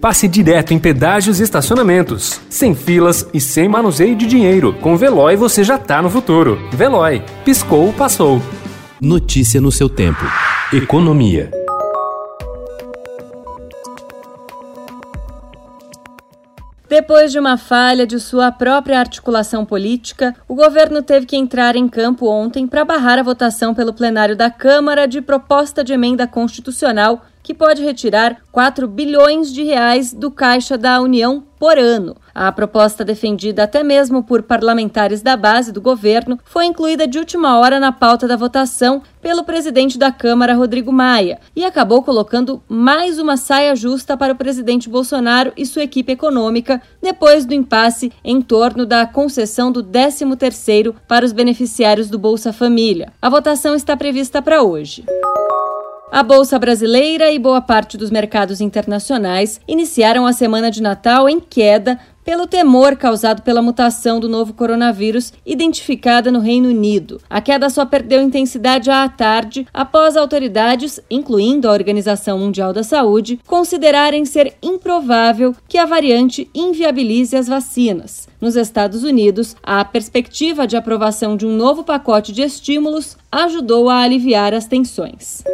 passe direto em pedágios e estacionamentos, sem filas e sem manuseio de dinheiro. Com Veloy você já tá no futuro. Veloy, piscou, passou. Notícia no seu tempo. Economia. Depois de uma falha de sua própria articulação política, o governo teve que entrar em campo ontem para barrar a votação pelo plenário da Câmara de proposta de emenda constitucional que pode retirar 4 bilhões de reais do caixa da União por ano. A proposta defendida até mesmo por parlamentares da base do governo foi incluída de última hora na pauta da votação pelo presidente da Câmara, Rodrigo Maia, e acabou colocando mais uma saia justa para o presidente Bolsonaro e sua equipe econômica depois do impasse em torno da concessão do 13º para os beneficiários do Bolsa Família. A votação está prevista para hoje. A Bolsa Brasileira e boa parte dos mercados internacionais iniciaram a semana de Natal em queda pelo temor causado pela mutação do novo coronavírus identificada no Reino Unido. A queda só perdeu intensidade à tarde após autoridades, incluindo a Organização Mundial da Saúde, considerarem ser improvável que a variante inviabilize as vacinas. Nos Estados Unidos, a perspectiva de aprovação de um novo pacote de estímulos ajudou a aliviar as tensões.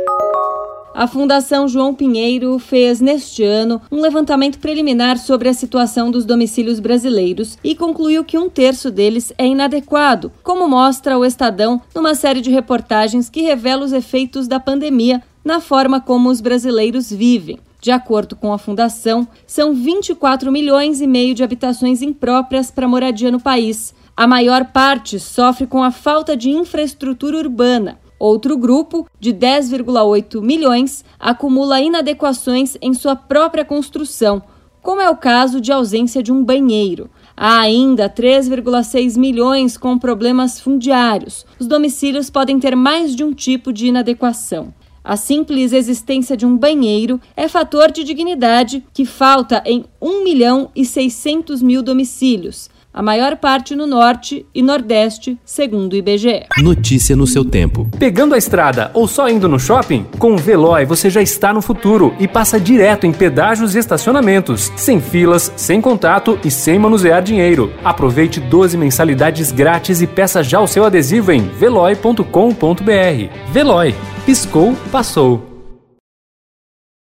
A Fundação João Pinheiro fez neste ano um levantamento preliminar sobre a situação dos domicílios brasileiros e concluiu que um terço deles é inadequado, como mostra o Estadão numa série de reportagens que revela os efeitos da pandemia na forma como os brasileiros vivem. De acordo com a fundação, são 24 milhões e meio de habitações impróprias para moradia no país. A maior parte sofre com a falta de infraestrutura urbana. Outro grupo, de 10,8 milhões, acumula inadequações em sua própria construção, como é o caso de ausência de um banheiro. Há ainda 3,6 milhões com problemas fundiários. Os domicílios podem ter mais de um tipo de inadequação. A simples existência de um banheiro é fator de dignidade que falta em 1 milhão e 600 mil domicílios, a maior parte no norte e nordeste, segundo o IBGE. Notícia no seu tempo. Pegando a estrada ou só indo no shopping? Com o Veloy você já está no futuro e passa direto em pedágios e estacionamentos, sem filas, sem contato e sem manusear dinheiro. Aproveite 12 mensalidades grátis e peça já o seu adesivo em veloy.com.br. Veloy, piscou, passou.